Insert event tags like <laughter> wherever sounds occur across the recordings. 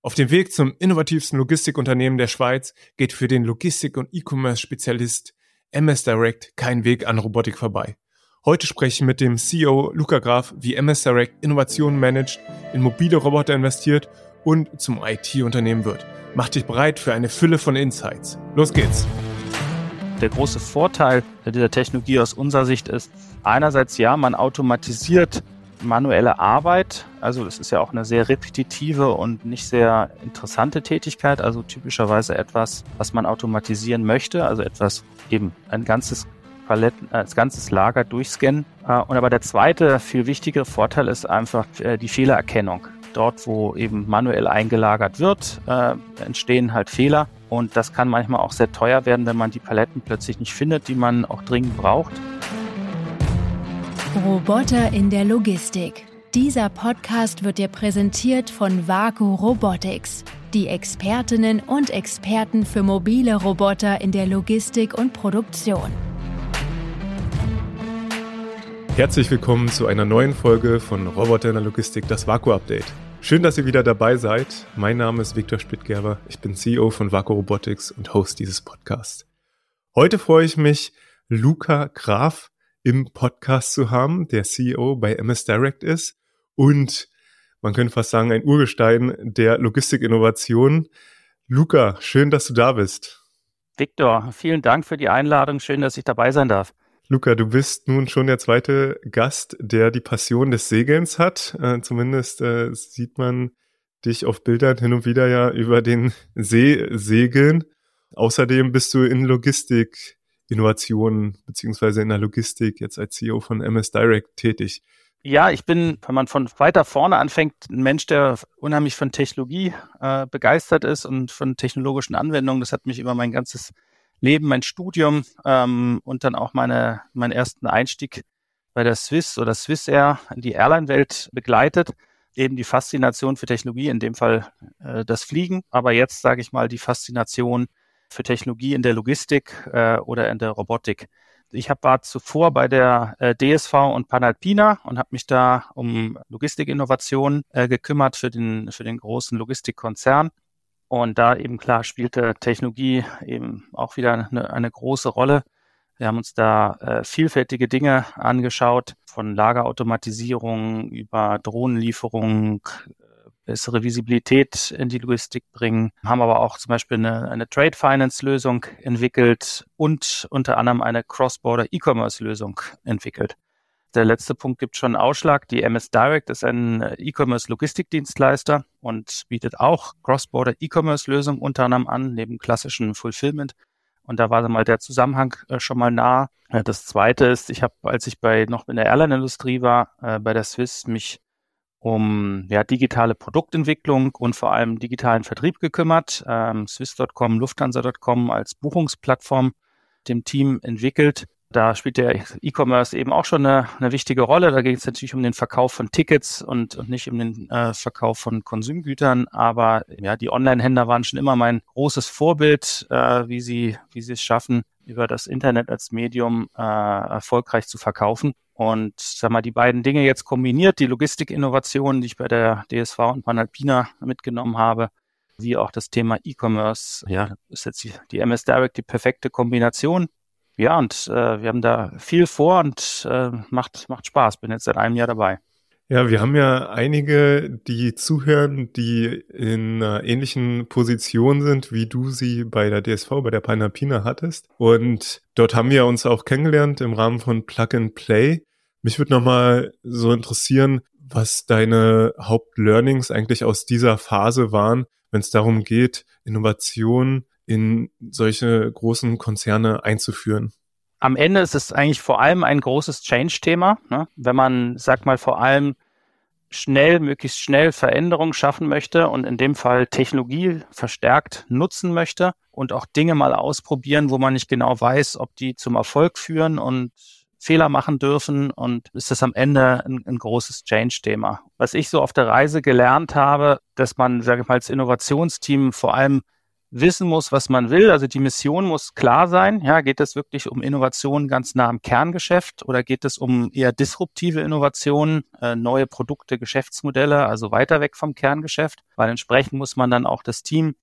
Auf dem Weg zum innovativsten Logistikunternehmen der Schweiz geht für den Logistik- und E-Commerce-Spezialist MS Direct kein Weg an Robotik vorbei. Heute spreche ich mit dem CEO Luca Graf, wie MS Direct Innovationen managt, in mobile Roboter investiert und zum IT-Unternehmen wird. Mach dich bereit für eine Fülle von Insights. Los geht's! Der große Vorteil dieser Technologie aus unserer Sicht ist, einerseits ja, man automatisiert manuelle Arbeit. Also das ist ja auch eine sehr repetitive und nicht sehr interessante Tätigkeit. Also typischerweise etwas, was man automatisieren möchte. Also etwas eben ein ganzes Paletten, als ganzes Lager durchscannen. Äh, und aber der zweite, viel wichtigere Vorteil ist einfach äh, die Fehlererkennung. Dort, wo eben manuell eingelagert wird, äh, entstehen halt Fehler. Und das kann manchmal auch sehr teuer werden, wenn man die Paletten plötzlich nicht findet, die man auch dringend braucht. Roboter in der Logistik. Dieser Podcast wird dir präsentiert von Vaku Robotics, die Expertinnen und Experten für mobile Roboter in der Logistik und Produktion. Herzlich willkommen zu einer neuen Folge von Roboter in der Logistik, das Vaku Update. Schön, dass ihr wieder dabei seid. Mein Name ist Viktor Spittgerber. Ich bin CEO von Vaku Robotics und Host dieses Podcasts. Heute freue ich mich, Luca Graf im Podcast zu haben, der CEO bei MS Direct ist und man könnte fast sagen, ein Urgestein der Logistikinnovation. Luca, schön, dass du da bist. Viktor, vielen Dank für die Einladung. Schön, dass ich dabei sein darf. Luca, du bist nun schon der zweite Gast, der die Passion des Segelns hat. Äh, zumindest äh, sieht man dich auf Bildern hin und wieder ja über den See segeln. Außerdem bist du in Logistik Innovationen beziehungsweise in der Logistik jetzt als CEO von MS Direct tätig? Ja, ich bin, wenn man von weiter vorne anfängt, ein Mensch, der unheimlich von Technologie äh, begeistert ist und von technologischen Anwendungen. Das hat mich immer mein ganzes Leben, mein Studium ähm, und dann auch meine, meinen ersten Einstieg bei der Swiss oder Swissair in die Airline-Welt begleitet. Eben die Faszination für Technologie, in dem Fall äh, das Fliegen, aber jetzt sage ich mal die Faszination für Technologie in der Logistik äh, oder in der Robotik. Ich hab, war zuvor bei der äh, DSV und Panalpina und habe mich da um Logistikinnovation äh, gekümmert für den, für den großen Logistikkonzern. Und da eben klar spielte Technologie eben auch wieder eine, eine große Rolle. Wir haben uns da äh, vielfältige Dinge angeschaut, von Lagerautomatisierung über Drohnenlieferung, bessere Visibilität in die Logistik bringen, haben aber auch zum Beispiel eine, eine Trade Finance Lösung entwickelt und unter anderem eine Cross-Border E-Commerce Lösung entwickelt. Der letzte Punkt gibt schon Ausschlag. Die MS Direct ist ein E-Commerce Logistikdienstleister und bietet auch Cross-Border E-Commerce Lösungen unter anderem an, neben klassischen Fulfillment. Und da war mal der Zusammenhang äh, schon mal nah. Äh, das zweite ist, ich habe, als ich bei noch in der Airline-Industrie war, äh, bei der Swiss, mich um ja, digitale Produktentwicklung und vor allem digitalen Vertrieb gekümmert. Ähm, Swiss.com, Lufthansa.com als Buchungsplattform dem Team entwickelt. Da spielt der E-Commerce eben auch schon eine, eine wichtige Rolle. Da geht es natürlich um den Verkauf von Tickets und, und nicht um den äh, Verkauf von Konsumgütern. Aber ja, die Online-Händler waren schon immer mein großes Vorbild, äh, wie sie wie sie es schaffen, über das Internet als Medium äh, erfolgreich zu verkaufen. Und sag mal, die beiden Dinge jetzt kombiniert, die Logistikinnovationen, die ich bei der DSV und Panalpina mitgenommen habe, wie auch das Thema E-Commerce, ja, ist jetzt die, die MS Direct die perfekte Kombination. Ja, und äh, wir haben da viel vor und äh, macht, macht Spaß. Bin jetzt seit einem Jahr dabei. Ja, wir haben ja einige, die zuhören, die in einer ähnlichen Position sind, wie du sie bei der DSV, bei der Panapina hattest. Und dort haben wir uns auch kennengelernt im Rahmen von Plug and Play. Mich würde nochmal so interessieren, was deine Hauptlearnings eigentlich aus dieser Phase waren, wenn es darum geht, Innovation in solche großen Konzerne einzuführen am Ende ist es eigentlich vor allem ein großes Change-Thema. Ne? Wenn man, sag mal, vor allem schnell, möglichst schnell Veränderungen schaffen möchte und in dem Fall Technologie verstärkt nutzen möchte und auch Dinge mal ausprobieren, wo man nicht genau weiß, ob die zum Erfolg führen und Fehler machen dürfen und ist das am Ende ein, ein großes Change-Thema. Was ich so auf der Reise gelernt habe, dass man, sage ich mal, als Innovationsteam vor allem wissen muss, was man will. Also die Mission muss klar sein. Ja, geht es wirklich um Innovationen ganz nah am Kerngeschäft oder geht es um eher disruptive Innovationen, äh, neue Produkte, Geschäftsmodelle, also weiter weg vom Kerngeschäft? Weil entsprechend muss man dann auch das Team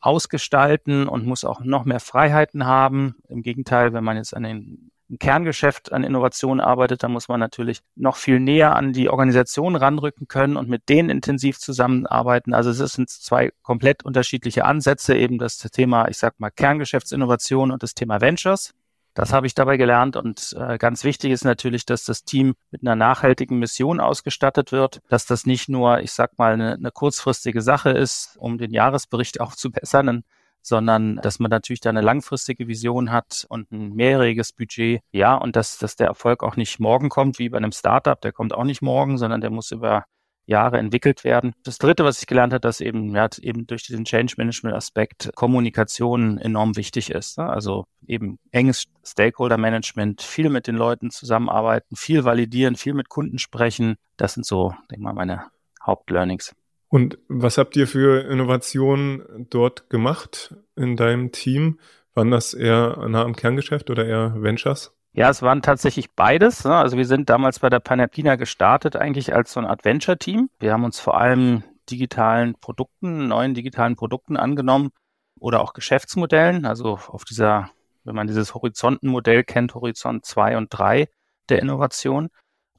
ausgestalten und muss auch noch mehr Freiheiten haben. Im Gegenteil, wenn man jetzt an den im Kerngeschäft an Innovationen arbeitet, dann muss man natürlich noch viel näher an die Organisation ranrücken können und mit denen intensiv zusammenarbeiten. Also es sind zwei komplett unterschiedliche Ansätze, eben das Thema, ich sag mal, Kerngeschäftsinnovation und das Thema Ventures. Das habe ich dabei gelernt und äh, ganz wichtig ist natürlich, dass das Team mit einer nachhaltigen Mission ausgestattet wird, dass das nicht nur, ich sag mal, eine, eine kurzfristige Sache ist, um den Jahresbericht <laughs> aufzubessern, sondern dass man natürlich da eine langfristige Vision hat und ein mehrjähriges Budget. Ja, und dass, dass der Erfolg auch nicht morgen kommt, wie bei einem Startup, der kommt auch nicht morgen, sondern der muss über Jahre entwickelt werden. Das dritte, was ich gelernt habe, dass eben, ja, eben durch diesen Change Management Aspekt Kommunikation enorm wichtig ist. Ne? Also eben enges Stakeholder Management, viel mit den Leuten zusammenarbeiten, viel validieren, viel mit Kunden sprechen. Das sind so, denke mal, meine Hauptlearnings. Und was habt ihr für Innovationen dort gemacht in deinem Team? Waren das eher nah am Kerngeschäft oder eher Ventures? Ja, es waren tatsächlich beides. Ne? Also wir sind damals bei der Panalpina gestartet eigentlich als so ein Adventure-Team. Wir haben uns vor allem digitalen Produkten, neuen digitalen Produkten angenommen oder auch Geschäftsmodellen. Also auf dieser, wenn man dieses Horizontenmodell kennt, Horizont 2 und 3 der Innovation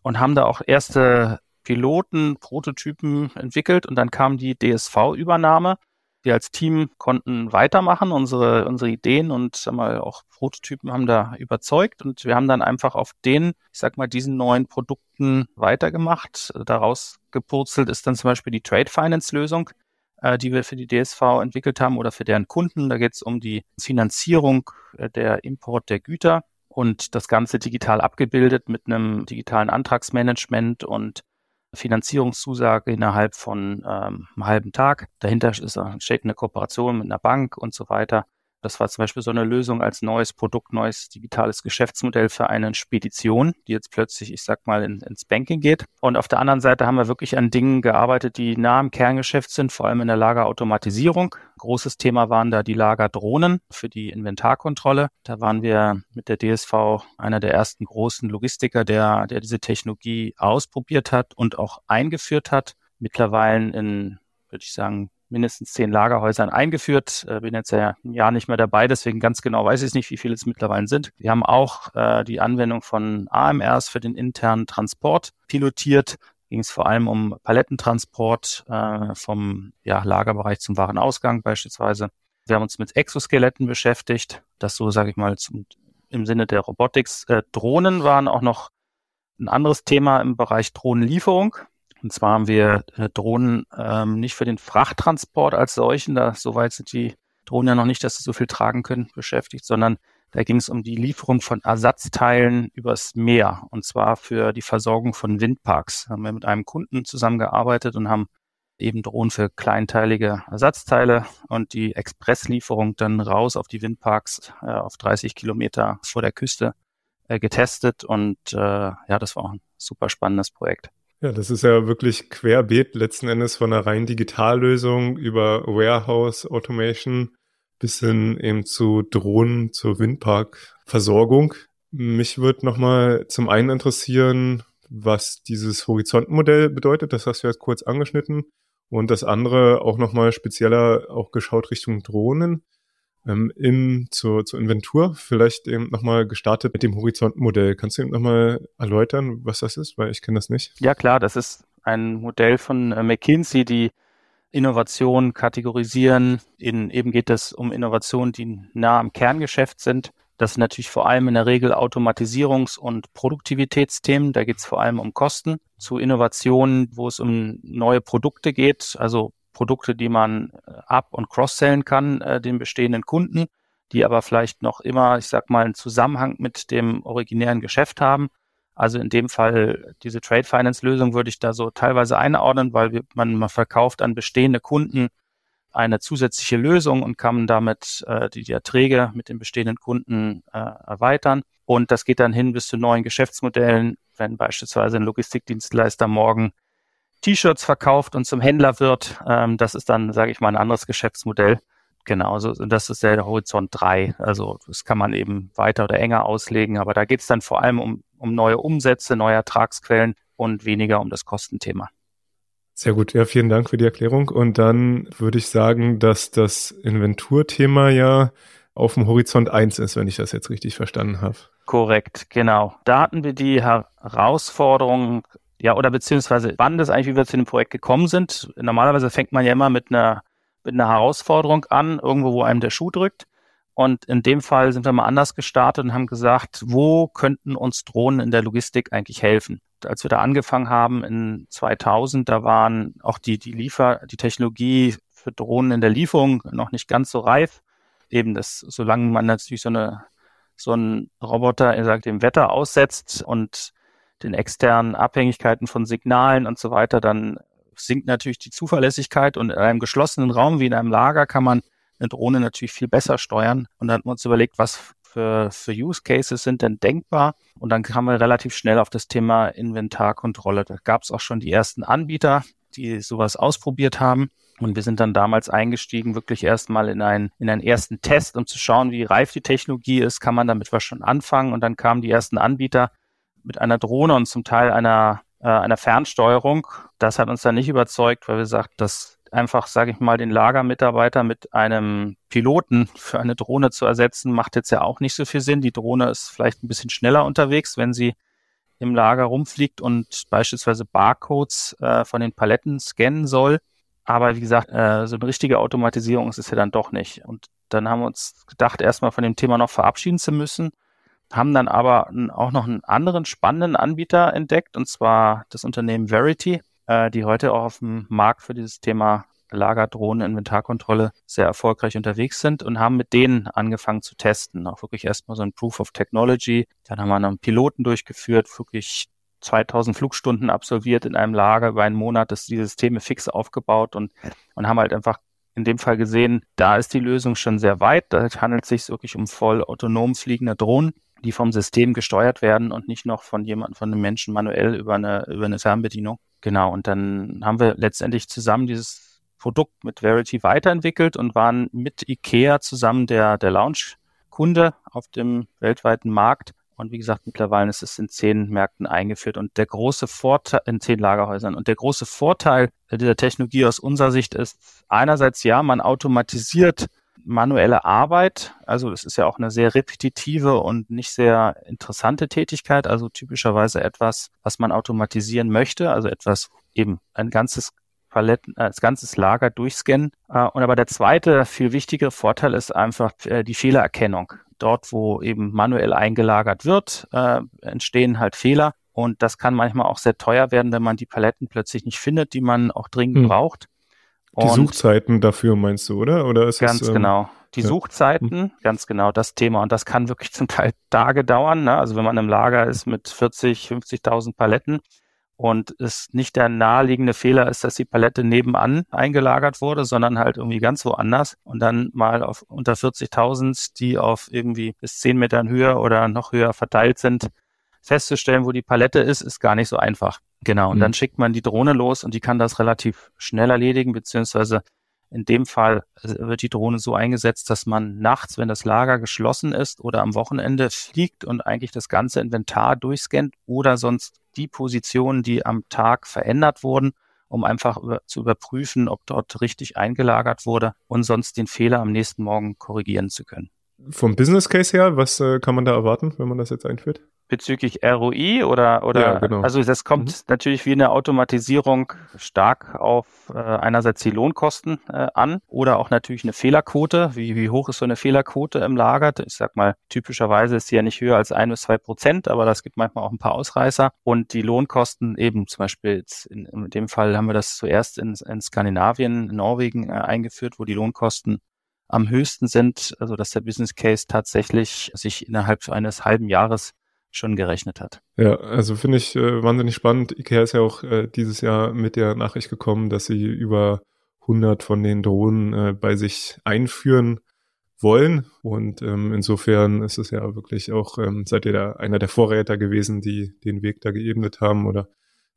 und haben da auch erste Piloten, Prototypen entwickelt und dann kam die DSV-Übernahme. Wir als Team konnten weitermachen, unsere, unsere Ideen und mal, auch Prototypen haben da überzeugt und wir haben dann einfach auf den, ich sag mal, diesen neuen Produkten weitergemacht. Daraus gepurzelt ist dann zum Beispiel die Trade Finance Lösung, äh, die wir für die DSV entwickelt haben oder für deren Kunden. Da geht es um die Finanzierung äh, der Import der Güter und das Ganze digital abgebildet mit einem digitalen Antragsmanagement und Finanzierungszusage innerhalb von ähm, einem halben Tag. Dahinter ist, steht eine Kooperation mit einer Bank und so weiter. Das war zum Beispiel so eine Lösung als neues Produkt, neues digitales Geschäftsmodell für eine Spedition, die jetzt plötzlich, ich sag mal, in, ins Banking geht. Und auf der anderen Seite haben wir wirklich an Dingen gearbeitet, die nah am Kerngeschäft sind, vor allem in der Lagerautomatisierung. Großes Thema waren da die Lagerdrohnen für die Inventarkontrolle. Da waren wir mit der DSV einer der ersten großen Logistiker, der, der diese Technologie ausprobiert hat und auch eingeführt hat. Mittlerweile in, würde ich sagen, mindestens zehn Lagerhäusern eingeführt. Äh, bin jetzt ja ein Jahr nicht mehr dabei, deswegen ganz genau weiß ich nicht, wie viele es mittlerweile sind. Wir haben auch äh, die Anwendung von AMRs für den internen Transport pilotiert. Ging es vor allem um Palettentransport äh, vom ja, Lagerbereich zum Warenausgang beispielsweise. Wir haben uns mit Exoskeletten beschäftigt. Das so, sage ich mal, zum, im Sinne der Robotics. Äh, Drohnen waren auch noch ein anderes Thema im Bereich Drohnenlieferung. Und zwar haben wir äh, Drohnen ähm, nicht für den Frachttransport als solchen, da soweit sind die Drohnen ja noch nicht, dass sie so viel tragen können, beschäftigt, sondern da ging es um die Lieferung von Ersatzteilen übers Meer und zwar für die Versorgung von Windparks. Da haben wir mit einem Kunden zusammengearbeitet und haben eben Drohnen für kleinteilige Ersatzteile und die Expresslieferung dann raus auf die Windparks äh, auf 30 Kilometer vor der Küste äh, getestet und äh, ja, das war auch ein super spannendes Projekt. Ja, das ist ja wirklich querbeet letzten Endes von einer rein Digitallösung über Warehouse Automation bis hin eben zu Drohnen zur Windparkversorgung. Mich würde nochmal zum einen interessieren, was dieses Horizontmodell bedeutet. Das hast du jetzt kurz angeschnitten. Und das andere auch nochmal spezieller auch geschaut Richtung Drohnen ähm, im, zur, zur Inventur. Vielleicht eben nochmal gestartet mit dem Horizontmodell. Kannst du eben nochmal erläutern, was das ist? Weil ich kenne das nicht. Ja klar, das ist ein Modell von äh, McKinsey, die Innovation kategorisieren. In, eben geht es um Innovationen, die nah am Kerngeschäft sind. Das sind natürlich vor allem in der Regel Automatisierungs- und Produktivitätsthemen. Da geht es vor allem um Kosten. Zu Innovationen, wo es um neue Produkte geht, also Produkte, die man äh, up- und cross-sellen kann, äh, den bestehenden Kunden, die aber vielleicht noch immer, ich sag mal, einen Zusammenhang mit dem originären Geschäft haben. Also in dem Fall diese Trade Finance Lösung würde ich da so teilweise einordnen, weil man, man verkauft an bestehende Kunden eine zusätzliche Lösung und kann damit äh, die, die Erträge mit den bestehenden Kunden äh, erweitern. Und das geht dann hin bis zu neuen Geschäftsmodellen, wenn beispielsweise ein Logistikdienstleister morgen T-Shirts verkauft und zum Händler wird. Ähm, das ist dann, sage ich mal, ein anderes Geschäftsmodell. Genau, so, das ist der Horizont 3. Also das kann man eben weiter oder enger auslegen, aber da geht es dann vor allem um, um neue Umsätze, neue Ertragsquellen und weniger um das Kostenthema. Sehr gut, ja, vielen Dank für die Erklärung. Und dann würde ich sagen, dass das Inventurthema ja auf dem Horizont 1 ist, wenn ich das jetzt richtig verstanden habe. Korrekt, genau. Da hatten wir die Herausforderung, ja, oder beziehungsweise wann das eigentlich, wie wir zu dem Projekt gekommen sind. Normalerweise fängt man ja immer mit einer, mit einer Herausforderung an, irgendwo, wo einem der Schuh drückt. Und in dem Fall sind wir mal anders gestartet und haben gesagt, wo könnten uns Drohnen in der Logistik eigentlich helfen? Als wir da angefangen haben in 2000, da waren auch die, die Liefer, die Technologie für Drohnen in der Lieferung noch nicht ganz so reif. Eben das, solange man natürlich so eine, so einen Roboter, er sagt, dem Wetter aussetzt und den externen Abhängigkeiten von Signalen und so weiter, dann sinkt natürlich die Zuverlässigkeit und in einem geschlossenen Raum wie in einem Lager kann man eine Drohne natürlich viel besser steuern. Und dann haben wir uns überlegt, was für, für Use Cases sind denn denkbar? Und dann kamen wir relativ schnell auf das Thema Inventarkontrolle. Da gab es auch schon die ersten Anbieter, die sowas ausprobiert haben. Und wir sind dann damals eingestiegen, wirklich erstmal in einen, in einen ersten Test, um zu schauen, wie reif die Technologie ist, kann man damit was schon anfangen. Und dann kamen die ersten Anbieter mit einer Drohne und zum Teil einer, äh, einer Fernsteuerung. Das hat uns dann nicht überzeugt, weil wir sagten, das einfach, sage ich mal, den Lagermitarbeiter mit einem Piloten für eine Drohne zu ersetzen, macht jetzt ja auch nicht so viel Sinn. Die Drohne ist vielleicht ein bisschen schneller unterwegs, wenn sie im Lager rumfliegt und beispielsweise Barcodes äh, von den Paletten scannen soll. Aber wie gesagt, äh, so eine richtige Automatisierung ist es ja dann doch nicht. Und dann haben wir uns gedacht, erstmal von dem Thema noch verabschieden zu müssen, haben dann aber auch noch einen anderen spannenden Anbieter entdeckt, und zwar das Unternehmen Verity äh, die heute auch auf dem Markt für dieses Thema Lagerdrohnen, Inventarkontrolle sehr erfolgreich unterwegs sind und haben mit denen angefangen zu testen. Auch wirklich erstmal so ein Proof of Technology. Dann haben wir einen Piloten durchgeführt, wirklich 2000 Flugstunden absolviert in einem Lager über einen Monat, das die Systeme fix aufgebaut und, und haben halt einfach in dem Fall gesehen, da ist die Lösung schon sehr weit. Da handelt es sich wirklich um voll autonom fliegende Drohnen, die vom System gesteuert werden und nicht noch von jemandem, von einem Menschen manuell über eine, über eine Fernbedienung. Genau, und dann haben wir letztendlich zusammen dieses Produkt mit Verity weiterentwickelt und waren mit IKEA zusammen der, der Launch-Kunde auf dem weltweiten Markt. Und wie gesagt, mittlerweile ist es in zehn Märkten eingeführt und der große Vorteil, in zehn Lagerhäusern. Und der große Vorteil dieser Technologie aus unserer Sicht ist einerseits, ja, man automatisiert manuelle Arbeit. Also es ist ja auch eine sehr repetitive und nicht sehr interessante Tätigkeit. Also typischerweise etwas, was man automatisieren möchte. Also etwas eben ein ganzes Paletten, äh, als ganzes Lager durchscannen. Äh, und aber der zweite, viel wichtigere Vorteil ist einfach äh, die Fehlererkennung. Dort, wo eben manuell eingelagert wird, entstehen halt Fehler. Und das kann manchmal auch sehr teuer werden, wenn man die Paletten plötzlich nicht findet, die man auch dringend hm. braucht. Die und Suchzeiten dafür meinst du, oder? Oder ist ganz es, ähm, genau. Die ja. Suchzeiten, mhm. ganz genau das Thema. Und das kann wirklich zum Teil Tage dauern. Ne? Also wenn man im Lager ist mit 40, 50.000 Paletten und es nicht der naheliegende Fehler ist, dass die Palette nebenan eingelagert wurde, sondern halt irgendwie ganz woanders und dann mal auf unter 40.000, die auf irgendwie bis 10 Metern höher oder noch höher verteilt sind, festzustellen, wo die Palette ist, ist gar nicht so einfach. Genau, und mhm. dann schickt man die Drohne los und die kann das relativ schnell erledigen, beziehungsweise in dem Fall äh, wird die Drohne so eingesetzt, dass man nachts, wenn das Lager geschlossen ist oder am Wochenende fliegt und eigentlich das ganze Inventar durchscannt oder sonst die Positionen, die am Tag verändert wurden, um einfach über, zu überprüfen, ob dort richtig eingelagert wurde und sonst den Fehler am nächsten Morgen korrigieren zu können. Vom Business Case her, was äh, kann man da erwarten, wenn man das jetzt einführt? Bezüglich ROI oder oder ja, genau. also das kommt mhm. natürlich wie eine Automatisierung stark auf äh, einerseits die Lohnkosten äh, an oder auch natürlich eine Fehlerquote. Wie, wie hoch ist so eine Fehlerquote im Lager? Ich sag mal, typischerweise ist sie ja nicht höher als ein bis zwei Prozent, aber das gibt manchmal auch ein paar Ausreißer. Und die Lohnkosten eben zum Beispiel in, in dem Fall haben wir das zuerst in, in Skandinavien, in Norwegen äh, eingeführt, wo die Lohnkosten am höchsten sind, also dass der Business Case tatsächlich sich innerhalb eines halben Jahres schon gerechnet hat. Ja, also finde ich äh, wahnsinnig spannend. IKEA ist ja auch äh, dieses Jahr mit der Nachricht gekommen, dass sie über 100 von den Drohnen äh, bei sich einführen wollen. Und ähm, insofern ist es ja wirklich auch, ähm, seid ihr da einer der Vorräter gewesen, die den Weg da geebnet haben oder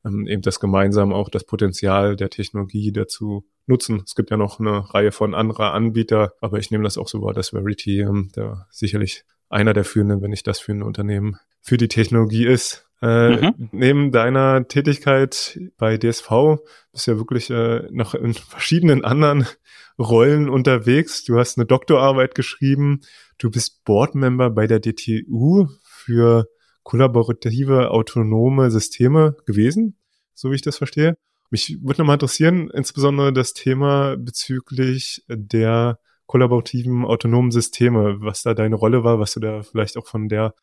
ähm, eben das gemeinsam auch das Potenzial der Technologie dazu nutzen. Es gibt ja noch eine Reihe von anderer Anbieter, aber ich nehme das auch so wahr, dass Verity ähm, da sicherlich einer der führenden, wenn nicht das führende Unternehmen für die Technologie ist. Äh, mhm. Neben deiner Tätigkeit bei DSV bist du ja wirklich äh, noch in verschiedenen anderen <laughs> Rollen unterwegs. Du hast eine Doktorarbeit geschrieben. Du bist Boardmember bei der DTU für kollaborative autonome Systeme gewesen, so wie ich das verstehe. Mich würde nochmal interessieren, insbesondere das Thema bezüglich der kollaborativen autonomen Systeme, was da deine Rolle war, was du da vielleicht auch von der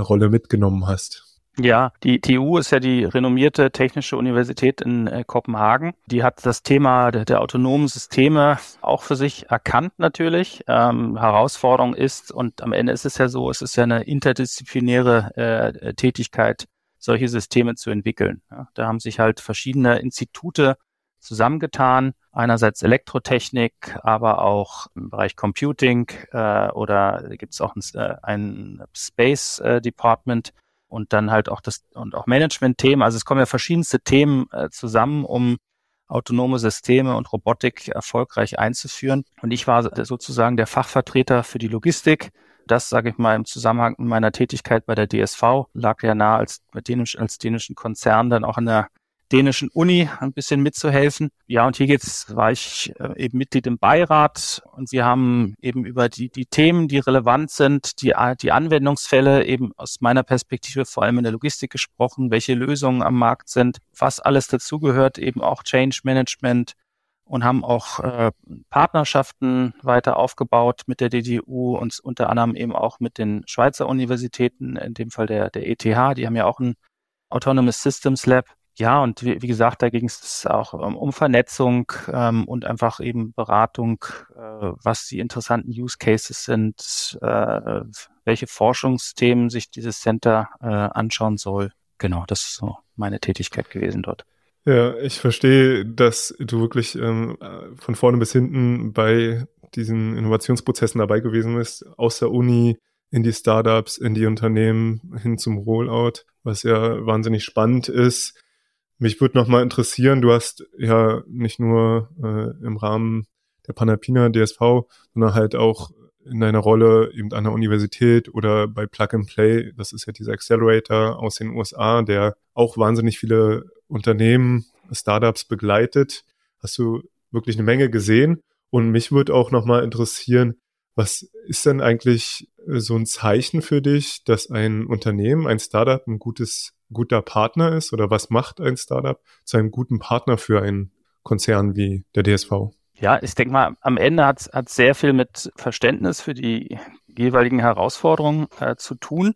Rolle mitgenommen hast. Ja, die TU ist ja die renommierte Technische Universität in äh, Kopenhagen. Die hat das Thema der, der, autonomen Systeme auch für sich erkannt natürlich. Ähm, Herausforderung ist, und am Ende ist es ja so, es ist ja eine interdisziplinäre äh, Tätigkeit, solche Systeme zu entwickeln. Ja, da haben sich halt verschiedene Institute zusammengetan. Einerseits Elektrotechnik, aber auch im Bereich Computing äh, oder gibt es auch ein, äh, ein Space äh, Department und dann halt auch das und auch Management-Themen. Also es kommen ja verschiedenste Themen äh, zusammen, um autonome Systeme und Robotik erfolgreich einzuführen. Und ich war sozusagen der Fachvertreter für die Logistik. Das, sage ich mal, im Zusammenhang mit meiner Tätigkeit bei der DSV lag ja nahe, als, als dänischen Konzern dann auch an der dänischen Uni ein bisschen mitzuhelfen. Ja, und hier geht's, war ich äh, eben Mitglied im Beirat und wir haben eben über die, die Themen, die relevant sind, die, die Anwendungsfälle eben aus meiner Perspektive vor allem in der Logistik gesprochen, welche Lösungen am Markt sind, was alles dazugehört, eben auch Change Management und haben auch äh, Partnerschaften weiter aufgebaut mit der DDU und unter anderem eben auch mit den Schweizer Universitäten, in dem Fall der, der ETH, die haben ja auch ein Autonomous Systems Lab ja, und wie, wie gesagt, da ging es auch um, um Vernetzung ähm, und einfach eben Beratung, äh, was die interessanten Use Cases sind, äh, welche Forschungsthemen sich dieses Center äh, anschauen soll. Genau, das ist so meine Tätigkeit gewesen dort. Ja, ich verstehe, dass du wirklich ähm, von vorne bis hinten bei diesen Innovationsprozessen dabei gewesen bist, aus der Uni in die Startups, in die Unternehmen hin zum Rollout, was ja wahnsinnig spannend ist. Mich würde noch mal interessieren, du hast ja nicht nur äh, im Rahmen der Panalpina DSV, sondern halt auch in deiner Rolle eben an der Universität oder bei Plug and Play, das ist ja dieser Accelerator aus den USA, der auch wahnsinnig viele Unternehmen, Startups begleitet. Hast du wirklich eine Menge gesehen? Und mich würde auch noch mal interessieren, was ist denn eigentlich äh, so ein Zeichen für dich, dass ein Unternehmen, ein Startup ein gutes guter Partner ist oder was macht ein Startup zu einem guten Partner für einen Konzern wie der DSV? Ja, ich denke mal, am Ende hat es sehr viel mit Verständnis für die jeweiligen Herausforderungen äh, zu tun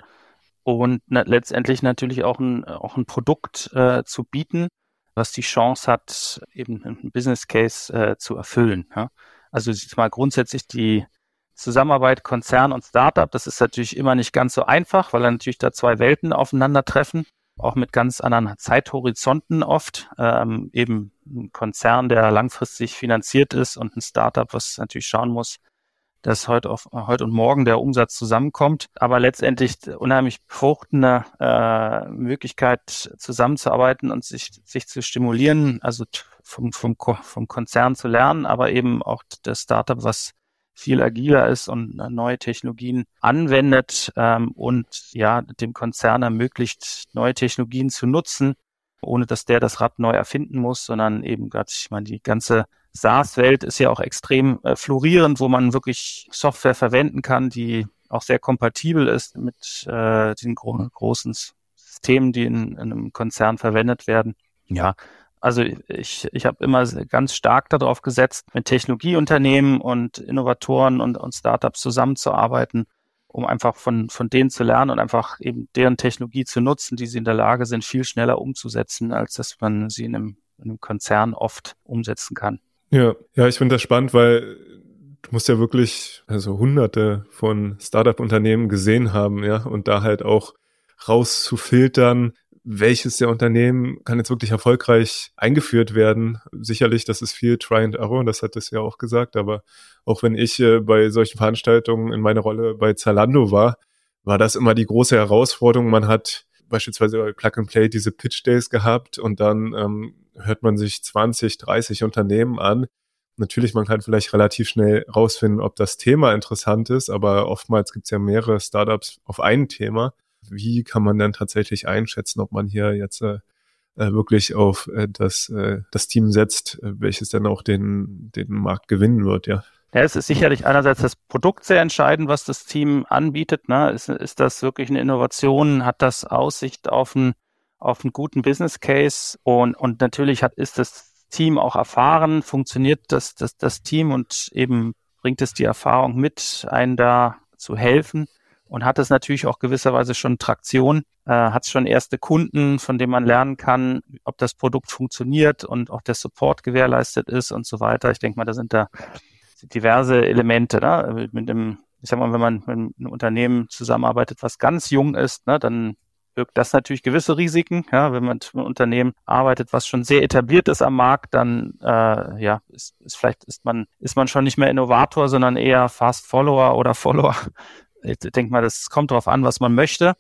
und na, letztendlich natürlich auch ein, auch ein Produkt äh, zu bieten, was die Chance hat, eben einen Business Case äh, zu erfüllen. Ja? Also mal grundsätzlich die Zusammenarbeit Konzern und Startup, das ist natürlich immer nicht ganz so einfach, weil natürlich da zwei Welten aufeinandertreffen auch mit ganz anderen Zeithorizonten oft. Ähm, eben ein Konzern, der langfristig finanziert ist und ein Startup, was natürlich schauen muss, dass heute, auf, heute und morgen der Umsatz zusammenkommt, aber letztendlich unheimlich fruchtende äh, Möglichkeit zusammenzuarbeiten und sich, sich zu stimulieren, also vom, vom, vom Konzern zu lernen, aber eben auch das Startup, was viel agiler ist und neue Technologien anwendet ähm, und ja dem Konzern ermöglicht, neue Technologien zu nutzen, ohne dass der das Rad neu erfinden muss, sondern eben gerade, ich meine, die ganze SaaS-Welt ist ja auch extrem äh, florierend, wo man wirklich Software verwenden kann, die auch sehr kompatibel ist mit äh, den gro großen Systemen, die in, in einem Konzern verwendet werden. Ja, also ich, ich habe immer ganz stark darauf gesetzt, mit Technologieunternehmen und Innovatoren und, und Startups zusammenzuarbeiten, um einfach von, von denen zu lernen und einfach eben deren Technologie zu nutzen, die sie in der Lage sind, viel schneller umzusetzen, als dass man sie in einem, in einem Konzern oft umsetzen kann. Ja, ja, ich finde das spannend, weil du musst ja wirklich also hunderte von Startup-Unternehmen gesehen haben, ja, und da halt auch rauszufiltern, welches der Unternehmen kann jetzt wirklich erfolgreich eingeführt werden. Sicherlich, das ist viel Try and Error, das hat es ja auch gesagt, aber auch wenn ich äh, bei solchen Veranstaltungen in meiner Rolle bei Zalando war, war das immer die große Herausforderung. Man hat beispielsweise bei Plug and Play diese Pitch Days gehabt und dann ähm, hört man sich 20, 30 Unternehmen an. Natürlich, man kann vielleicht relativ schnell rausfinden, ob das Thema interessant ist, aber oftmals gibt es ja mehrere Startups auf ein Thema. Wie kann man dann tatsächlich einschätzen, ob man hier jetzt äh, äh wirklich auf äh, das, äh, das Team setzt, äh, welches dann auch den, den Markt gewinnen wird, ja? Ja, es ist sicherlich einerseits das Produkt sehr entscheidend, was das Team anbietet. Ne? Ist, ist das wirklich eine Innovation? Hat das Aussicht auf einen, auf einen guten Business Case? Und, und natürlich hat, ist das Team auch erfahren, funktioniert das, das, das Team und eben bringt es die Erfahrung mit, einen da zu helfen und hat es natürlich auch gewisserweise schon Traktion, äh, hat es schon erste Kunden, von denen man lernen kann, ob das Produkt funktioniert und auch der Support gewährleistet ist und so weiter. Ich denke mal, da sind da diverse Elemente. Ne? Mit dem, ich sag mal, wenn man mit einem Unternehmen zusammenarbeitet, was ganz jung ist, ne, dann birgt das natürlich gewisse Risiken. Ja, wenn man mit einem Unternehmen arbeitet, was schon sehr etabliert ist am Markt, dann äh, ja, ist, ist vielleicht ist man ist man schon nicht mehr Innovator, sondern eher Fast Follower oder Follower. Ich denke mal, das kommt darauf an, was man möchte,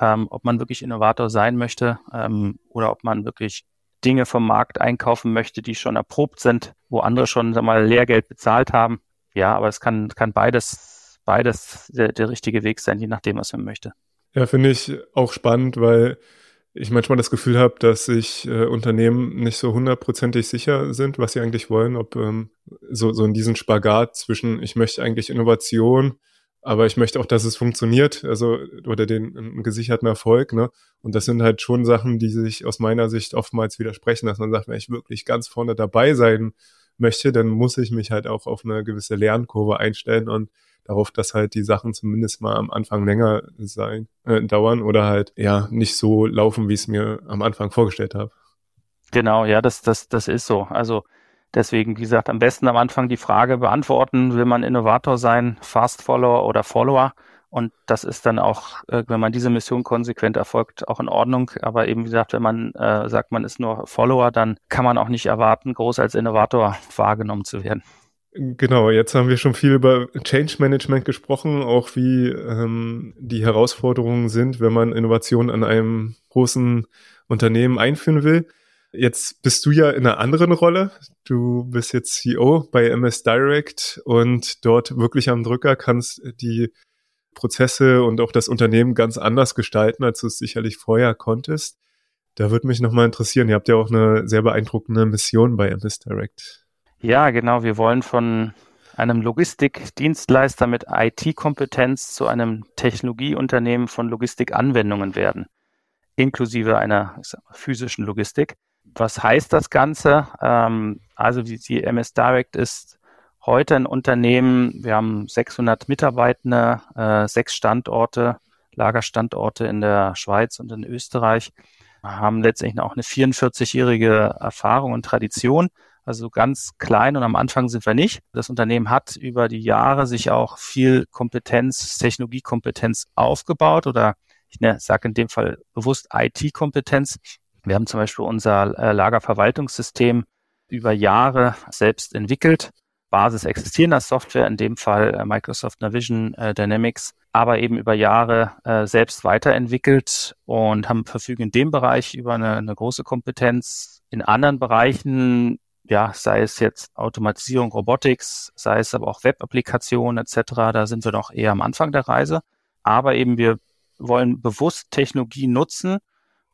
ähm, ob man wirklich Innovator sein möchte ähm, oder ob man wirklich Dinge vom Markt einkaufen möchte, die schon erprobt sind, wo andere schon sag mal, Lehrgeld bezahlt haben. Ja, aber es kann, kann beides, beides der, der richtige Weg sein, je nachdem, was man möchte. Ja, finde ich auch spannend, weil ich manchmal das Gefühl habe, dass sich äh, Unternehmen nicht so hundertprozentig sicher sind, was sie eigentlich wollen, ob ähm, so, so in diesen Spagat zwischen, ich möchte eigentlich Innovation, aber ich möchte auch, dass es funktioniert, also oder den einen gesicherten Erfolg, ne? Und das sind halt schon Sachen, die sich aus meiner Sicht oftmals widersprechen, dass man sagt, wenn ich wirklich ganz vorne dabei sein möchte, dann muss ich mich halt auch auf eine gewisse Lernkurve einstellen und darauf, dass halt die Sachen zumindest mal am Anfang länger sein, äh, dauern oder halt ja nicht so laufen, wie ich es mir am Anfang vorgestellt habe. Genau, ja, das, das, das ist so. Also Deswegen, wie gesagt, am besten am Anfang die Frage beantworten, will man Innovator sein, Fast Follower oder Follower? Und das ist dann auch, äh, wenn man diese Mission konsequent erfolgt, auch in Ordnung. Aber eben wie gesagt, wenn man äh, sagt, man ist nur Follower, dann kann man auch nicht erwarten, groß als Innovator wahrgenommen zu werden. Genau, jetzt haben wir schon viel über Change Management gesprochen, auch wie ähm, die Herausforderungen sind, wenn man Innovation an einem großen Unternehmen einführen will. Jetzt bist du ja in einer anderen Rolle. Du bist jetzt CEO bei MS Direct und dort wirklich am Drücker kannst die Prozesse und auch das Unternehmen ganz anders gestalten, als du es sicherlich vorher konntest. Da würde mich nochmal interessieren. Ihr habt ja auch eine sehr beeindruckende Mission bei MS Direct. Ja, genau. Wir wollen von einem Logistikdienstleister mit IT-Kompetenz zu einem Technologieunternehmen von Logistikanwendungen werden, inklusive einer physischen Logistik. Was heißt das Ganze? Ähm, also die, die MS Direct ist heute ein Unternehmen. Wir haben 600 Mitarbeitende, äh, sechs Standorte, Lagerstandorte in der Schweiz und in Österreich. Wir haben letztendlich auch eine 44-jährige Erfahrung und Tradition. Also ganz klein und am Anfang sind wir nicht. Das Unternehmen hat über die Jahre sich auch viel Kompetenz, Technologiekompetenz aufgebaut oder ich ne, sage in dem Fall bewusst IT-Kompetenz wir haben zum Beispiel unser äh, Lagerverwaltungssystem über Jahre selbst entwickelt. Basis existierender Software, in dem Fall äh, Microsoft Navision äh, Dynamics, aber eben über Jahre selbst weiterentwickelt und haben verfügen in dem Bereich über eine, eine große Kompetenz. In anderen Bereichen, ja, sei es jetzt Automatisierung, Robotics, sei es aber auch Web-Applikationen etc., da sind wir noch eher am Anfang der Reise. Aber eben wir wollen bewusst Technologie nutzen,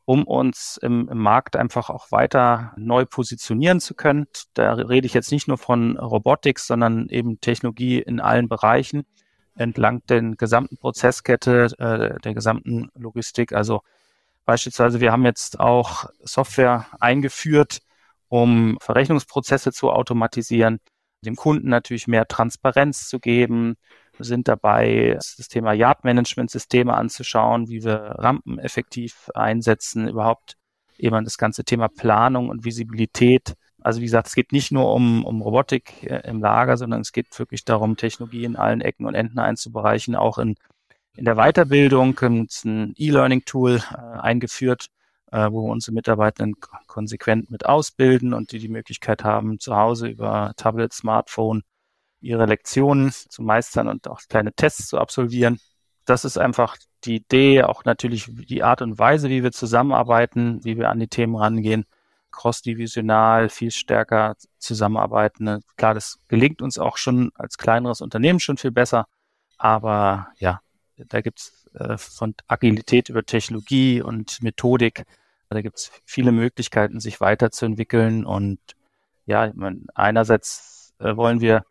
um uns im, im, Markt einfach auch weiter neu positionieren zu können. Da rede ich jetzt nicht nur von Robotics, sondern eben Technologie in allen Bereichen entlang der gesamten Prozesskette, äh, der gesamten Logistik. Also beispielsweise, wir haben jetzt auch Software eingeführt, um Verrechnungsprozesse zu automatisieren, dem Kunden natürlich mehr Transparenz zu geben, sind dabei, das Thema Yard-Management-Systeme anzuschauen, wie wir Rampen effektiv einsetzen, überhaupt eben das ganze Thema Planung und Visibilität. Also wie gesagt, es geht nicht nur um, um Robotik äh, im Lager, sondern es geht wirklich darum, Technologie in allen Ecken und Enden einzubereichen, auch in, in der Weiterbildung ist ein E-Learning-Tool äh, eingeführt, äh, wo wir unsere Mitarbeitenden konsequent mit ausbilden und die die Möglichkeit haben, zu Hause über Tablet, Smartphone ihre Lektionen zu meistern und auch kleine Tests zu absolvieren. Das ist einfach die Idee, auch natürlich die Art und Weise, wie wir zusammenarbeiten, wie wir an die Themen rangehen, cross-divisional viel stärker zusammenarbeiten. Klar, das gelingt uns auch schon als kleineres Unternehmen schon viel besser, aber ja, da gibt's äh, von Agilität über Technologie und Methodik, da gibt's viele Möglichkeiten, sich weiterzuentwickeln und ja, einerseits äh, wollen wir,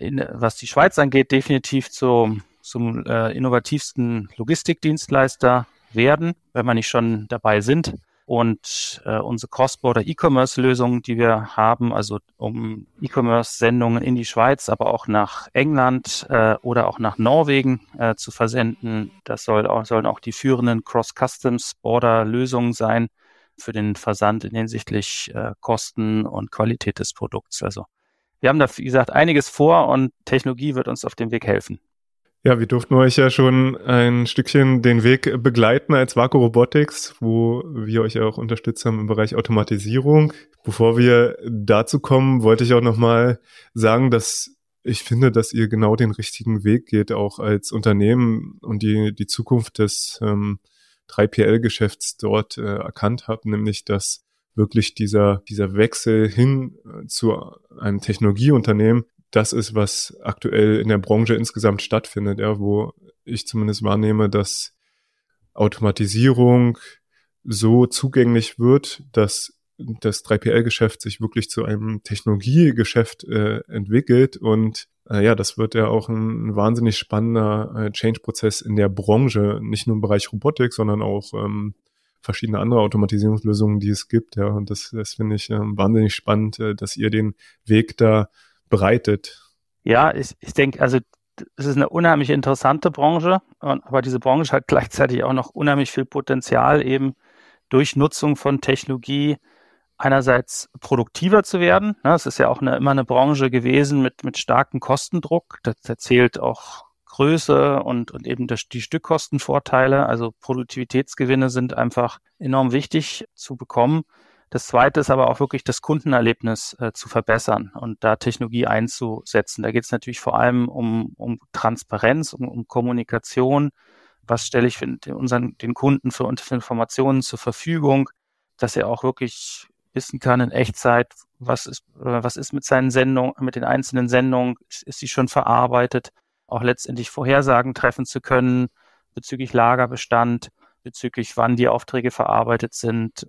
in, was die Schweiz angeht, definitiv zum, zum äh, innovativsten Logistikdienstleister werden, wenn wir nicht schon dabei sind und äh, unsere Cross-Border E-Commerce-Lösung, die wir haben, also um E-Commerce-Sendungen in die Schweiz, aber auch nach England äh, oder auch nach Norwegen äh, zu versenden. Das soll auch, sollen auch die führenden Cross-Customs-Border-Lösungen sein für den Versand in hinsichtlich äh, Kosten und Qualität des Produkts. Also wir haben da, wie gesagt, einiges vor und Technologie wird uns auf dem Weg helfen. Ja, wir durften euch ja schon ein Stückchen den Weg begleiten als Vaku Robotics, wo wir euch auch unterstützt haben im Bereich Automatisierung. Bevor wir dazu kommen, wollte ich auch nochmal sagen, dass ich finde, dass ihr genau den richtigen Weg geht, auch als Unternehmen und die, die Zukunft des ähm, 3PL-Geschäfts dort äh, erkannt habt, nämlich dass wirklich dieser, dieser Wechsel hin äh, zu einem Technologieunternehmen das ist, was aktuell in der Branche insgesamt stattfindet, ja, wo ich zumindest wahrnehme, dass Automatisierung so zugänglich wird, dass das 3PL-Geschäft sich wirklich zu einem Technologiegeschäft äh, entwickelt. Und äh, ja, das wird ja auch ein, wahnsinnig spannender äh, Change-Prozess in der Branche, nicht nur im Bereich Robotik, sondern auch ähm, verschiedene andere Automatisierungslösungen, die es gibt. Ja, und das, das finde ich äh, wahnsinnig spannend, äh, dass ihr den Weg da bereitet? Ja, ich, ich denke, also es ist eine unheimlich interessante Branche, aber diese Branche hat gleichzeitig auch noch unheimlich viel Potenzial, eben durch Nutzung von Technologie einerseits produktiver zu werden. Ne, es ist ja auch eine, immer eine Branche gewesen mit, mit starkem Kostendruck. Das erzählt auch Größe und, und eben das, die Stückkostenvorteile. Also Produktivitätsgewinne sind einfach enorm wichtig zu bekommen. Das zweite ist aber auch wirklich das Kundenerlebnis äh, zu verbessern und da Technologie einzusetzen. Da geht es natürlich vor allem um, um Transparenz, um, um Kommunikation. Was stelle ich unseren, den Kunden für Informationen zur Verfügung, dass er auch wirklich wissen kann in Echtzeit, was ist, äh, was ist mit seinen Sendungen, mit den einzelnen Sendungen, ist, ist sie schon verarbeitet, auch letztendlich Vorhersagen treffen zu können bezüglich Lagerbestand, bezüglich wann die Aufträge verarbeitet sind,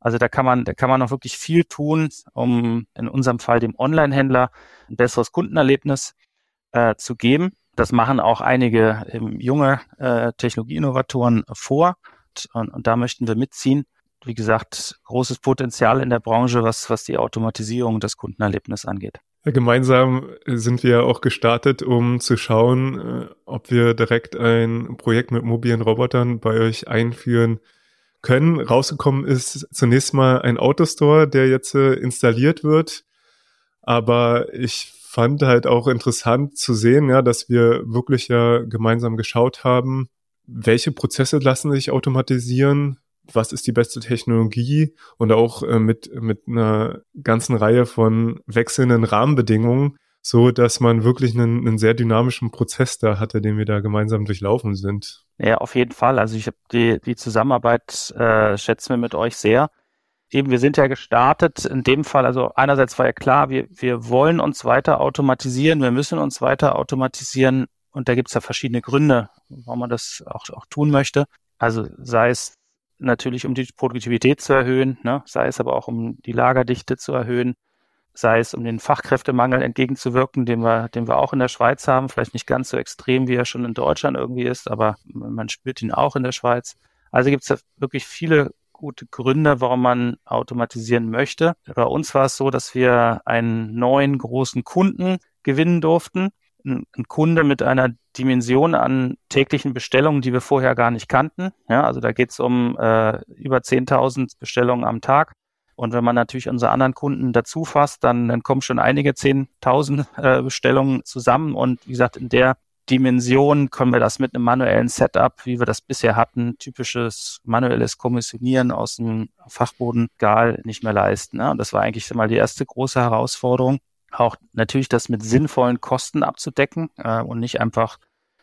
also da kann man, da kann man noch wirklich viel tun, um in unserem Fall dem Online-Händler ein besseres Kundenerlebnis äh, zu geben. Das machen auch einige ähm, junge äh, Technologieinnovatoren vor und, und da möchten wir mitziehen. Wie gesagt, großes Potenzial in der Branche, was, was die Automatisierung des Kundenerlebnisses angeht. Gemeinsam sind wir auch gestartet, um zu schauen, äh, ob wir direkt ein Projekt mit mobilen Robotern bei euch einführen können. Rausgekommen ist zunächst mal ein Autostore, der jetzt äh, installiert wird. Aber ich fand halt auch interessant zu sehen, ja, dass wir wirklich ja gemeinsam geschaut haben, welche Prozesse lassen sich automatisieren, was ist die beste Technologie und auch äh, mit, mit einer ganzen Reihe von wechselnden Rahmenbedingungen, so dass man wirklich einen, einen sehr dynamischen Prozess da hatte, den wir da gemeinsam durchlaufen sind. Ja, auf jeden Fall. Also ich habe die, die Zusammenarbeit äh, schätzen wir mit euch sehr. Eben, wir sind ja gestartet in dem Fall, also einerseits war ja klar, wir, wir wollen uns weiter automatisieren, wir müssen uns weiter automatisieren und da gibt es ja verschiedene Gründe, warum man das auch, auch tun möchte. Also sei es natürlich, um die Produktivität zu erhöhen, ne? sei es aber auch, um die Lagerdichte zu erhöhen, sei es um den Fachkräftemangel entgegenzuwirken, den wir, den wir auch in der Schweiz haben, vielleicht nicht ganz so extrem, wie er schon in Deutschland irgendwie ist, aber man spürt ihn auch in der Schweiz. Also gibt es wirklich viele gute Gründe, warum man automatisieren möchte. Bei uns war es so, dass wir einen neuen großen Kunden gewinnen durften. Ein, Kunde mit einer Dimension an täglichen Bestellungen, die wir vorher gar nicht kannten. Ja, also da geht es um äh, über 10.000 Bestellungen am Tag. Und wenn man natürlich unsere anderen Kunden dazu fasst, dann, dann kommen schon einige 10.000 äh, Bestellungen zusammen. Und wie gesagt, in der Dimension können wir das mit einem manuellen Setup, wie wir das bisher hatten, typisches manuelles Kommissionieren aus dem Fachbodengal nicht mehr leisten. Ne? Und das war eigentlich mal die erste große Herausforderung. Auch natürlich das mit sinnvollen Kosten abzudecken äh, und nicht einfach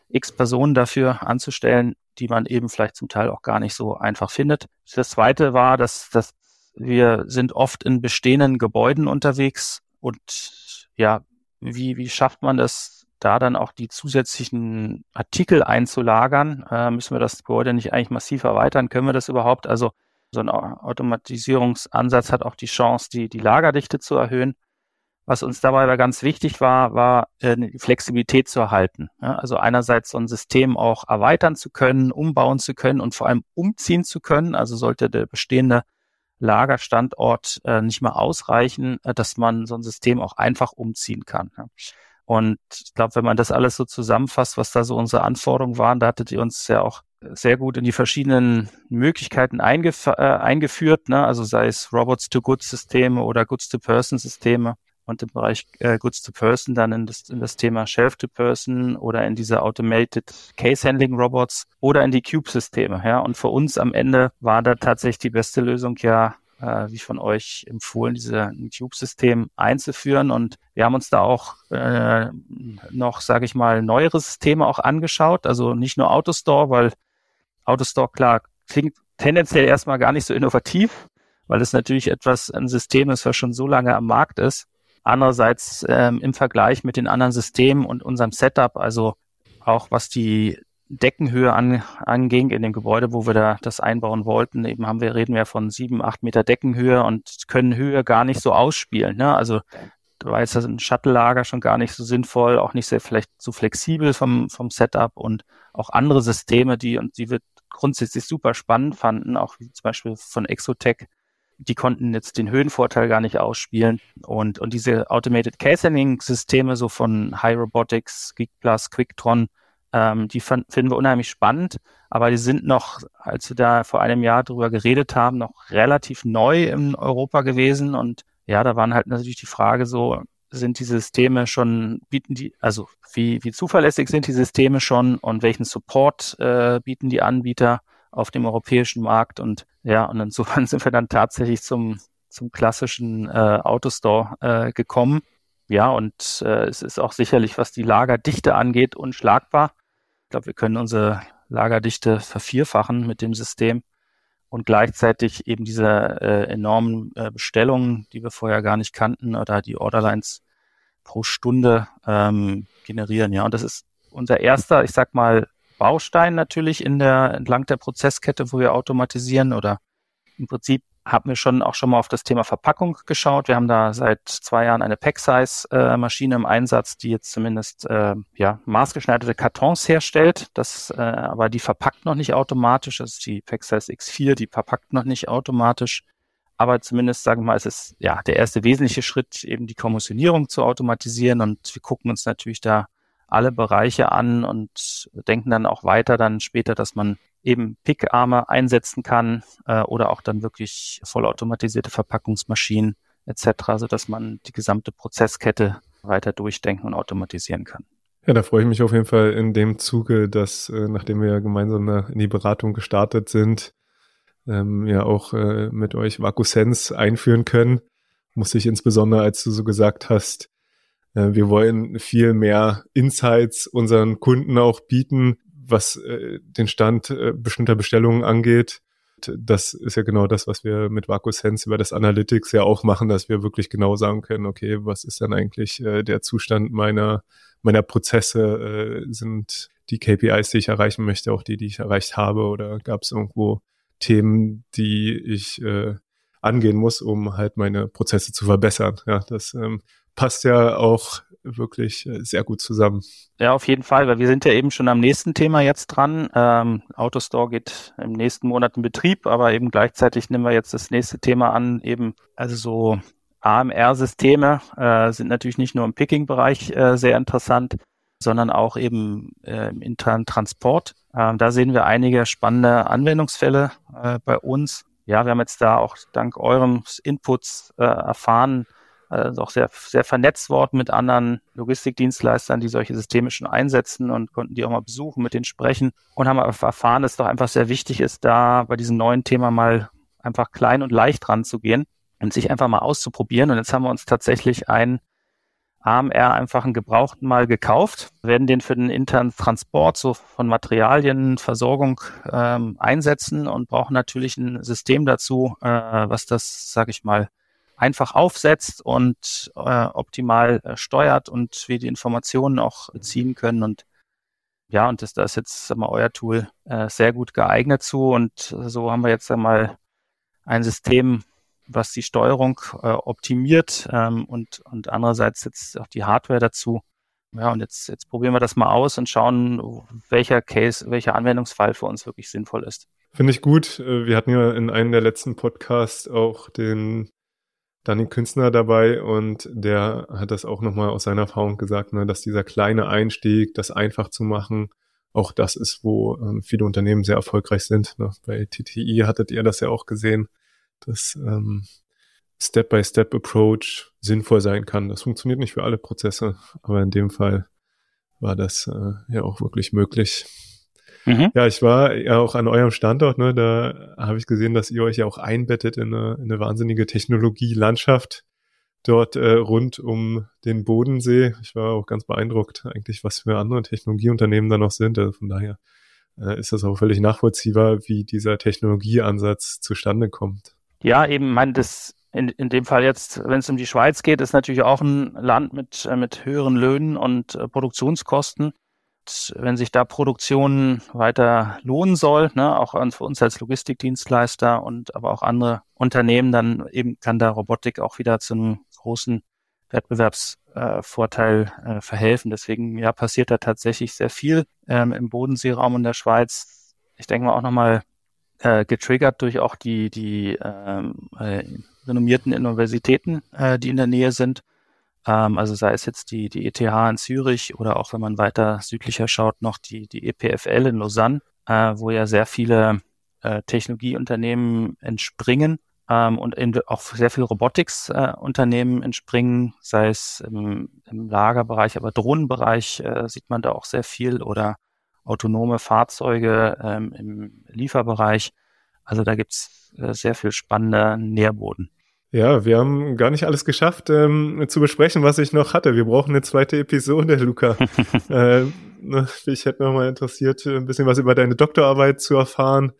x Personen dafür anzustellen, die man eben vielleicht zum Teil auch gar nicht so einfach findet. Das zweite war, dass, dass wir sind oft in bestehenden Gebäuden unterwegs und ja, wie, wie schafft man das, da dann auch die zusätzlichen Artikel einzulagern? Äh, müssen wir das Gebäude nicht eigentlich massiv erweitern? Können wir das überhaupt? Also so ein Automatisierungsansatz hat auch die Chance, die, die Lagerdichte zu erhöhen. Was uns dabei aber ganz wichtig war, war äh, die Flexibilität zu erhalten. Also einerseits so ein System auch erweitern zu können, umbauen zu können und vor allem umziehen zu können. Also sollte der bestehende Lagerstandort äh, nicht mehr ausreichen, äh, dass man so ein System auch einfach umziehen kann. Und ich glaube, wenn man das alles so zusammenfasst, was da so unsere Anforderungen waren, da hattet ihr uns ja auch sehr gut in die verschiedenen Möglichkeiten eingef äh, eingeführt, ne? also sei es Robots-to-Goods-Systeme oder Goods-to-Person-Systeme und im Bereich äh, Goods to Person dann in das, in das Thema Shelf to Person oder in diese Automated Case Handling Robots oder in die Cube-Systeme. Ja, und für uns am Ende war da tatsächlich die beste Lösung ja, äh, wie von euch empfohlen, diese Cube-System einzuführen. Und wir haben uns da auch äh, noch, sage ich mal, neuere Systeme auch angeschaut. Also nicht nur Autostore, weil Autostore klar klingt tendenziell erstmal gar nicht so innovativ, weil es natürlich etwas ein System ist, was schon so lange am Markt ist. Andererseits ähm, im Vergleich mit den anderen Systemen und unserem Setup, also auch was die Deckenhöhe an, anging in dem Gebäude, wo wir da das einbauen wollten, eben haben wir, reden wir von sieben, acht Meter Deckenhöhe und können Höhe gar nicht so ausspielen. Ne? Also da war jetzt ein Shuttle-Lager schon gar nicht so sinnvoll, auch nicht sehr vielleicht so flexibel vom, vom Setup und auch andere Systeme, die und die wir grundsätzlich super spannend fanden, auch wie zum Beispiel von Exotech, die konnten jetzt den Höhenvorteil gar nicht ausspielen. Und, und diese Automated Case Handling Systeme, so von High Robotics, Geekplus, Quicktron, ähm, die fand, finden wir unheimlich spannend. Aber die sind noch, als wir da vor einem Jahr drüber geredet haben, noch relativ neu in Europa gewesen. Und ja, da waren halt natürlich die Frage so, sind die Systeme schon, bieten die, also wie, wie zuverlässig sind die Systeme schon und welchen Support äh, bieten die Anbieter? Auf dem europäischen Markt. Und ja, und insofern <laughs> sind wir dann tatsächlich zum, zum klassischen äh, Autostore äh, gekommen. Ja, und äh, es ist auch sicherlich, was die Lagerdichte angeht, unschlagbar. Ich glaube, wir können unsere Lagerdichte vervierfachen mit dem System und gleichzeitig eben diese äh, enormen äh, Bestellungen, die wir vorher gar nicht kannten, oder die Orderlines pro Stunde ähm, generieren. Ja, und das ist unser erster, ich sag mal, Baustein natürlich in der, entlang der Prozesskette, wo wir automatisieren oder im Prinzip haben wir schon auch schon mal auf das Thema Verpackung geschaut. Wir haben da seit zwei Jahren eine Pack-Size-Maschine im Einsatz, die jetzt zumindest äh, ja, maßgeschneiderte Kartons herstellt. Das, äh, aber die verpackt noch nicht automatisch. Das ist die Pack-Size X4, die verpackt noch nicht automatisch. Aber zumindest, sagen wir mal, es ist ja der erste wesentliche Schritt, eben die Kommissionierung zu automatisieren. Und wir gucken uns natürlich da alle Bereiche an und denken dann auch weiter dann später, dass man eben Pickarme einsetzen kann äh, oder auch dann wirklich vollautomatisierte Verpackungsmaschinen etc., so dass man die gesamte Prozesskette weiter durchdenken und automatisieren kann. Ja, da freue ich mich auf jeden Fall in dem Zuge, dass äh, nachdem wir gemeinsam in die Beratung gestartet sind, ähm, ja auch äh, mit euch VakuSense einführen können. Musste ich insbesondere, als du so gesagt hast, wir wollen viel mehr Insights unseren Kunden auch bieten, was äh, den Stand äh, bestimmter Bestellungen angeht. Das ist ja genau das, was wir mit VakuSense über das Analytics ja auch machen, dass wir wirklich genau sagen können, okay, was ist dann eigentlich der Zustand meiner, meiner Prozesse? sind die KPIs, die ich erreichen möchte, auch die, die ich erreicht habe? Oder gab es irgendwo Themen, die ich äh, angehen muss, um halt meine Prozesse zu verbessern? Ja, das ähm, passt ja auch wirklich äh, sehr gut zusammen. Ja, auf jeden Fall, weil wir sind ja eben schon am nächsten Thema jetzt dran. Ähm, Autostore geht im nächsten Monat in Betrieb, aber eben gleichzeitig nehmen wir jetzt das nächste Thema an, eben also so AMR-Systeme äh, sind natürlich nicht nur im Picking-Bereich äh, sehr interessant, sondern auch eben äh, im internen Transport. Ähm, da sehen wir einige spannende Anwendungsfälle äh, bei uns. Ja, wir haben jetzt da auch dank eurem Inputs äh, erfahren, also auch sehr, sehr vernetzt worden mit anderen Logistikdienstleistern, die solche Systeme schon einsetzen und konnten die auch mal besuchen, mit denen sprechen und haben erfahren, dass es doch einfach sehr wichtig ist, da bei diesem neuen Thema mal einfach klein und leicht ranzugehen und sich einfach mal auszuprobieren. Und jetzt haben wir uns tatsächlich ein AMR einfach einen gebrauchten mal gekauft, werden den für den internen Transport so von Materialien, Versorgung ähm, einsetzen und brauchen natürlich ein System dazu, äh, was das, sage ich mal, einfach aufsetzt und äh, optimal äh, steuert und wir die Informationen auch beziehen können. Und ja, und das, da ist jetzt mal, euer Tool äh, sehr gut geeignet zu. Und so haben wir jetzt einmal ein System, was die Steuerung äh, optimiert ähm, und, und andererseits jetzt auch die Hardware dazu. Ja, und jetzt, jetzt probieren wir das mal aus und schauen, welcher Case, welcher Anwendungsfall für uns wirklich sinnvoll ist. Finde ich gut. Äh, wir hatten ja in einem der letzten Podcasts auch den Danny Künstler dabei und der hat das auch nochmal aus seiner Erfahrung gesagt, ne, dass dieser kleine Einstieg, das einfach zu machen, auch das ist, wo ähm, viele Unternehmen sehr erfolgreich sind. Ne? Bei TTI hattet ihr das ja auch gesehen dass ähm, Step-by-Step-Approach sinnvoll sein kann. Das funktioniert nicht für alle Prozesse, aber in dem Fall war das äh, ja auch wirklich möglich. Mhm. Ja, ich war ja auch an eurem Standort, ne, da habe ich gesehen, dass ihr euch ja auch einbettet in eine, in eine wahnsinnige Technologielandschaft dort äh, rund um den Bodensee. Ich war auch ganz beeindruckt eigentlich, was für andere Technologieunternehmen da noch sind. Also von daher äh, ist das auch völlig nachvollziehbar, wie dieser Technologieansatz zustande kommt. Ja, eben, mein, das in, in dem Fall jetzt, wenn es um die Schweiz geht, ist natürlich auch ein Land mit, äh, mit höheren Löhnen und äh, Produktionskosten. Und wenn sich da Produktion weiter lohnen soll, ne, auch für uns als Logistikdienstleister und aber auch andere Unternehmen, dann eben kann da Robotik auch wieder zu einem großen Wettbewerbsvorteil äh, äh, verhelfen. Deswegen ja passiert da tatsächlich sehr viel ähm, im Bodenseeraum in der Schweiz. Ich denke mal auch nochmal äh, getriggert durch auch die, die ähm, äh, renommierten Universitäten, äh, die in der Nähe sind. Ähm, also sei es jetzt die, die ETH in Zürich oder auch wenn man weiter südlicher schaut, noch die, die EPFL in Lausanne, äh, wo ja sehr viele äh, Technologieunternehmen entspringen ähm, und in, auch sehr viele Robotics-Unternehmen äh, entspringen, sei es im, im Lagerbereich, aber Drohnenbereich äh, sieht man da auch sehr viel oder autonome Fahrzeuge ähm, im Lieferbereich. Also da gibt's äh, sehr viel spannender Nährboden. Ja, wir haben gar nicht alles geschafft ähm, zu besprechen, was ich noch hatte. Wir brauchen eine zweite Episode, <laughs> Luca. <laughs> äh, ich hätte noch mal interessiert, ein bisschen was über deine Doktorarbeit zu erfahren.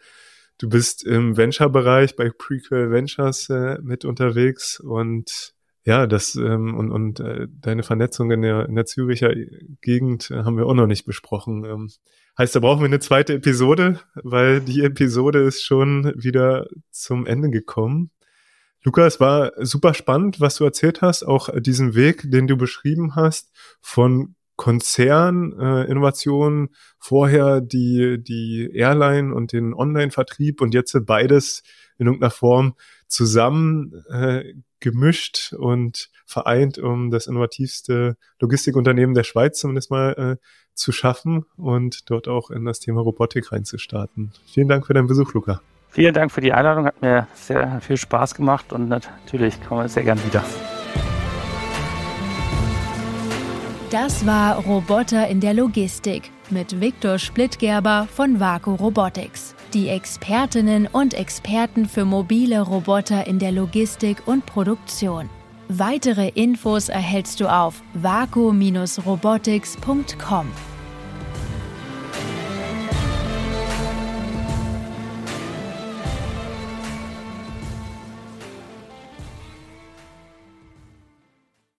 Du bist im Venture-Bereich bei Prequel Ventures äh, mit unterwegs und ja, das ähm, und, und äh, deine Vernetzung in der, in der Züricher Gegend äh, haben wir auch noch nicht besprochen. Ähm, heißt, da brauchen wir eine zweite Episode, weil die Episode ist schon wieder zum Ende gekommen. Lukas, war super spannend, was du erzählt hast, auch diesen Weg, den du beschrieben hast, von Konzern, äh, vorher die, die Airline und den Online-Vertrieb und jetzt beides in irgendeiner Form zusammen äh, gemischt und vereint, um das innovativste Logistikunternehmen der Schweiz zumindest mal äh, zu schaffen und dort auch in das Thema Robotik reinzustarten. Vielen Dank für deinen Besuch, Luca. Vielen Dank für die Einladung, hat mir sehr viel Spaß gemacht und natürlich kommen wir sehr gern wieder. Das war Roboter in der Logistik mit Viktor Splittgerber von Vaku Robotics die Expertinnen und Experten für mobile Roboter in der Logistik und Produktion. Weitere Infos erhältst du auf vaku-robotics.com.